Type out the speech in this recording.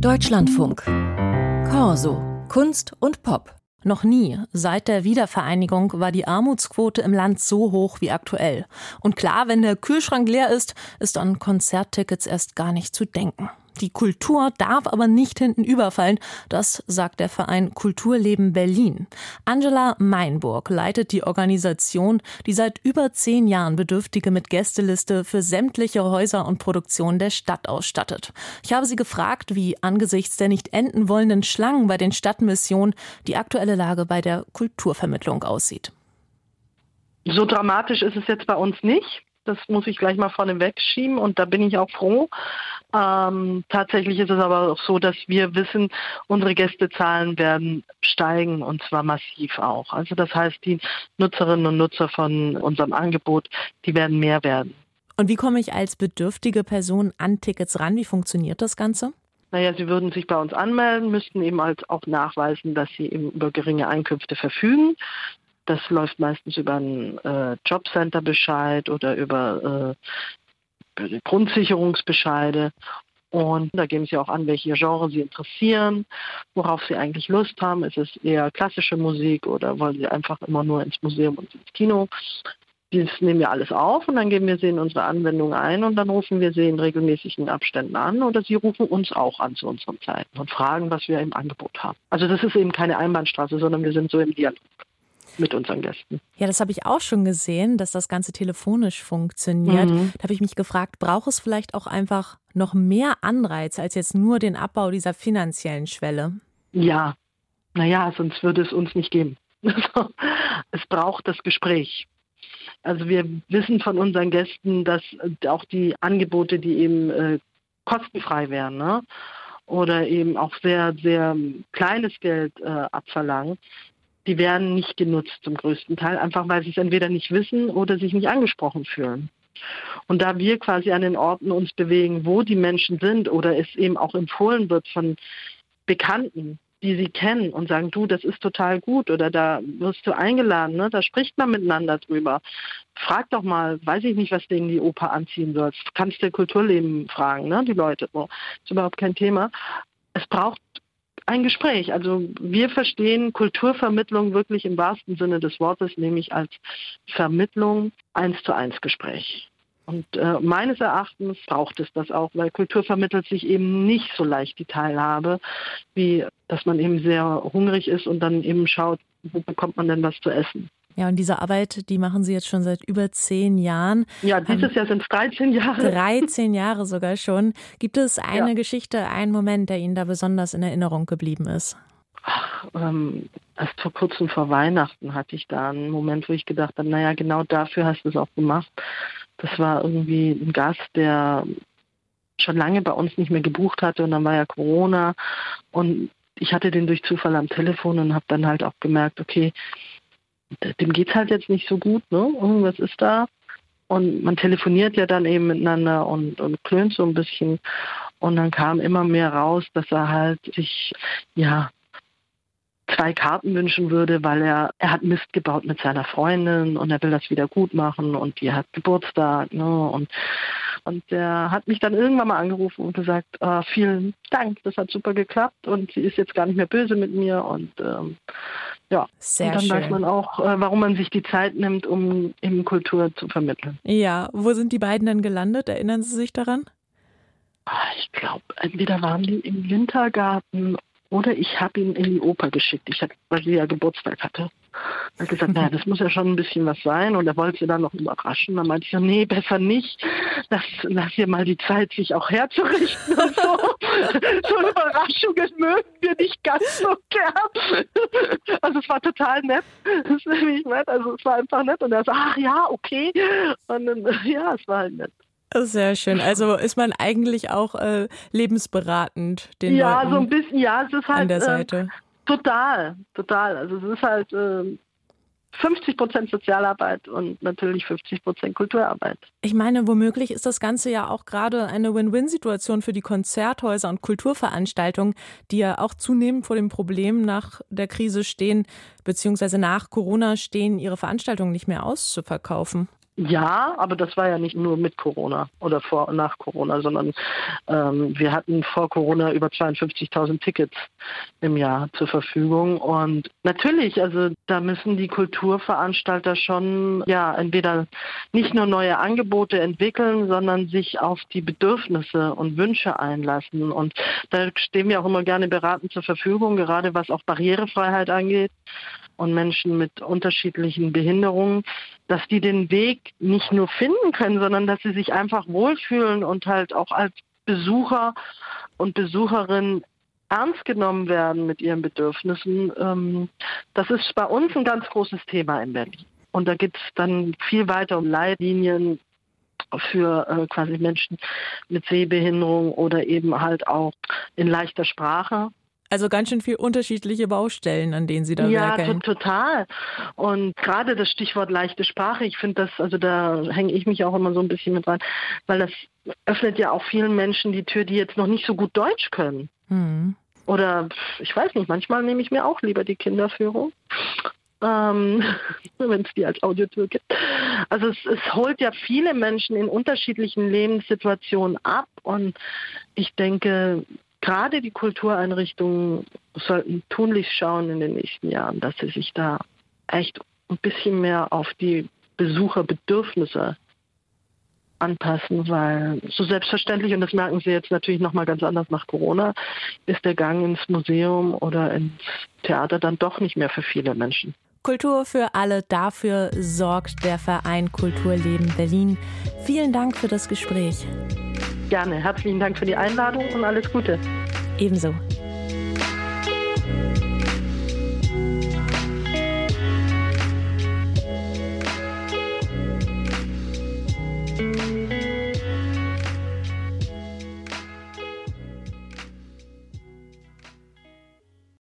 Deutschlandfunk. Corso. Kunst und Pop. Noch nie seit der Wiedervereinigung war die Armutsquote im Land so hoch wie aktuell. Und klar, wenn der Kühlschrank leer ist, ist an Konzerttickets erst gar nicht zu denken. Die Kultur darf aber nicht hinten überfallen, das sagt der Verein Kulturleben Berlin. Angela Meinburg leitet die Organisation, die seit über zehn Jahren Bedürftige mit Gästeliste für sämtliche Häuser und Produktionen der Stadt ausstattet. Ich habe sie gefragt, wie angesichts der nicht enden wollenden Schlangen bei den Stadtmissionen die aktuelle Lage bei der Kulturvermittlung aussieht. So dramatisch ist es jetzt bei uns nicht. Das muss ich gleich mal vorne wegschieben und da bin ich auch froh. Ähm, tatsächlich ist es aber auch so, dass wir wissen, unsere Gästezahlen werden steigen und zwar massiv auch. Also das heißt, die Nutzerinnen und Nutzer von unserem Angebot, die werden mehr werden. Und wie komme ich als bedürftige Person an Tickets ran? Wie funktioniert das Ganze? Naja, Sie würden sich bei uns anmelden, müssten eben halt auch nachweisen, dass Sie eben über geringe Einkünfte verfügen. Das läuft meistens über einen äh, Jobcenter-Bescheid oder über äh, Grundsicherungsbescheide. Und da geben Sie auch an, welche Genre Sie interessieren, worauf Sie eigentlich Lust haben. Ist es eher klassische Musik oder wollen Sie einfach immer nur ins Museum und ins Kino? Das nehmen wir alles auf und dann geben wir sie in unsere Anwendung ein und dann rufen wir sie in regelmäßigen Abständen an oder sie rufen uns auch an zu unseren Zeiten und fragen, was wir im Angebot haben. Also das ist eben keine Einbahnstraße, sondern wir sind so im Dialog mit unseren Gästen. Ja, das habe ich auch schon gesehen, dass das Ganze telefonisch funktioniert. Mhm. Da habe ich mich gefragt, braucht es vielleicht auch einfach noch mehr Anreiz als jetzt nur den Abbau dieser finanziellen Schwelle? Ja, naja, sonst würde es uns nicht geben. es braucht das Gespräch. Also wir wissen von unseren Gästen, dass auch die Angebote, die eben äh, kostenfrei wären, ne? oder eben auch sehr, sehr kleines Geld äh, abverlangen, die werden nicht genutzt zum größten Teil, einfach weil sie es entweder nicht wissen oder sich nicht angesprochen fühlen. Und da wir quasi an den Orten uns bewegen, wo die Menschen sind oder es eben auch empfohlen wird von Bekannten, die sie kennen und sagen, du, das ist total gut oder da wirst du eingeladen, ne? da spricht man miteinander drüber. Frag doch mal, weiß ich nicht, was denen die Oper anziehen soll. Kannst du Kulturleben fragen, ne? die Leute. So. Ist überhaupt kein Thema. Es braucht ein Gespräch. Also wir verstehen Kulturvermittlung wirklich im wahrsten Sinne des Wortes, nämlich als Vermittlung eins zu eins Gespräch. Und äh, meines Erachtens braucht es das auch, weil Kultur vermittelt sich eben nicht so leicht die Teilhabe, wie dass man eben sehr hungrig ist und dann eben schaut, wo bekommt man denn was zu essen. Ja, und diese Arbeit, die machen Sie jetzt schon seit über zehn Jahren. Ja, dieses Jahr sind es 13 Jahre. 13 Jahre sogar schon. Gibt es eine ja. Geschichte, einen Moment, der Ihnen da besonders in Erinnerung geblieben ist? Ach, ähm, erst vor kurzem vor Weihnachten hatte ich da einen Moment, wo ich gedacht habe, naja, genau dafür hast du es auch gemacht. Das war irgendwie ein Gast, der schon lange bei uns nicht mehr gebucht hatte und dann war ja Corona und ich hatte den durch Zufall am Telefon und habe dann halt auch gemerkt, okay, dem geht es halt jetzt nicht so gut, ne? Irgendwas ist da. Und man telefoniert ja dann eben miteinander und, und klönt so ein bisschen. Und dann kam immer mehr raus, dass er halt sich, ja, zwei Karten wünschen würde, weil er, er hat Mist gebaut mit seiner Freundin und er will das wieder gut machen und die hat Geburtstag, ne? Und, und der hat mich dann irgendwann mal angerufen und gesagt, oh, vielen Dank, das hat super geklappt und sie ist jetzt gar nicht mehr böse mit mir und ähm, ja, Sehr und dann schön. weiß man auch, äh, warum man sich die Zeit nimmt, um eben Kultur zu vermitteln. Ja, wo sind die beiden dann gelandet? Erinnern Sie sich daran? Ah, ich glaube, entweder waren die im Wintergarten oder ich habe ihn in die Oper geschickt, ich hab, weil sie ja Geburtstag hatte. Er hat gesagt, naja, das muss ja schon ein bisschen was sein und er wollte sie dann noch überraschen. Dann meinte ich, nee, besser nicht. Lass, lass ihr mal die Zeit, sich auch herzurichten und so. so Überraschungen mögen wir nicht ganz so gern. Also es war total nett. Das ist nämlich nett. Also es war einfach nett. Und er so, ach ja, okay. Und dann, ja, es war halt nett. Sehr schön. Also ist man eigentlich auch äh, lebensberatend den Ja, Leuten so ein bisschen, ja, es ist halt an der äh, Seite. total, total. Also es ist halt äh, 50 Prozent Sozialarbeit und natürlich 50 Prozent Kulturarbeit. Ich meine, womöglich ist das Ganze ja auch gerade eine Win-Win-Situation für die Konzerthäuser und Kulturveranstaltungen, die ja auch zunehmend vor dem Problem nach der Krise stehen, beziehungsweise nach Corona stehen, ihre Veranstaltungen nicht mehr auszuverkaufen. Ja, aber das war ja nicht nur mit Corona oder vor und nach Corona, sondern ähm, wir hatten vor Corona über 52.000 Tickets im Jahr zur Verfügung. Und natürlich, also da müssen die Kulturveranstalter schon ja entweder nicht nur neue Angebote entwickeln, sondern sich auf die Bedürfnisse und Wünsche einlassen. Und da stehen wir auch immer gerne beratend zur Verfügung, gerade was auch Barrierefreiheit angeht und Menschen mit unterschiedlichen Behinderungen, dass die den Weg nicht nur finden können, sondern dass sie sich einfach wohlfühlen und halt auch als Besucher und Besucherin ernst genommen werden mit ihren Bedürfnissen. Ähm, das ist bei uns ein ganz großes Thema in Berlin. Und da geht es dann viel weiter um Leitlinien für äh, quasi Menschen mit Sehbehinderung oder eben halt auch in leichter Sprache. Also ganz schön viel unterschiedliche Baustellen, an denen Sie da ja, werkeln. Ja, total. Und gerade das Stichwort leichte Sprache, ich finde das, also da hänge ich mich auch immer so ein bisschen mit rein, weil das öffnet ja auch vielen Menschen die Tür, die jetzt noch nicht so gut Deutsch können. Mhm. Oder ich weiß nicht, manchmal nehme ich mir auch lieber die Kinderführung. Ähm, wenn es die als Audiotour gibt. Also es, es holt ja viele Menschen in unterschiedlichen Lebenssituationen ab und ich denke, gerade die Kultureinrichtungen sollten tunlichst schauen in den nächsten Jahren, dass sie sich da echt ein bisschen mehr auf die Besucherbedürfnisse anpassen, weil so selbstverständlich, und das merken Sie jetzt natürlich nochmal ganz anders nach Corona, ist der Gang ins Museum oder ins Theater dann doch nicht mehr für viele Menschen. Kultur für alle, dafür sorgt der Verein Kulturleben Berlin. Vielen Dank für das Gespräch. Gerne. Herzlichen Dank für die Einladung und alles Gute. Ebenso.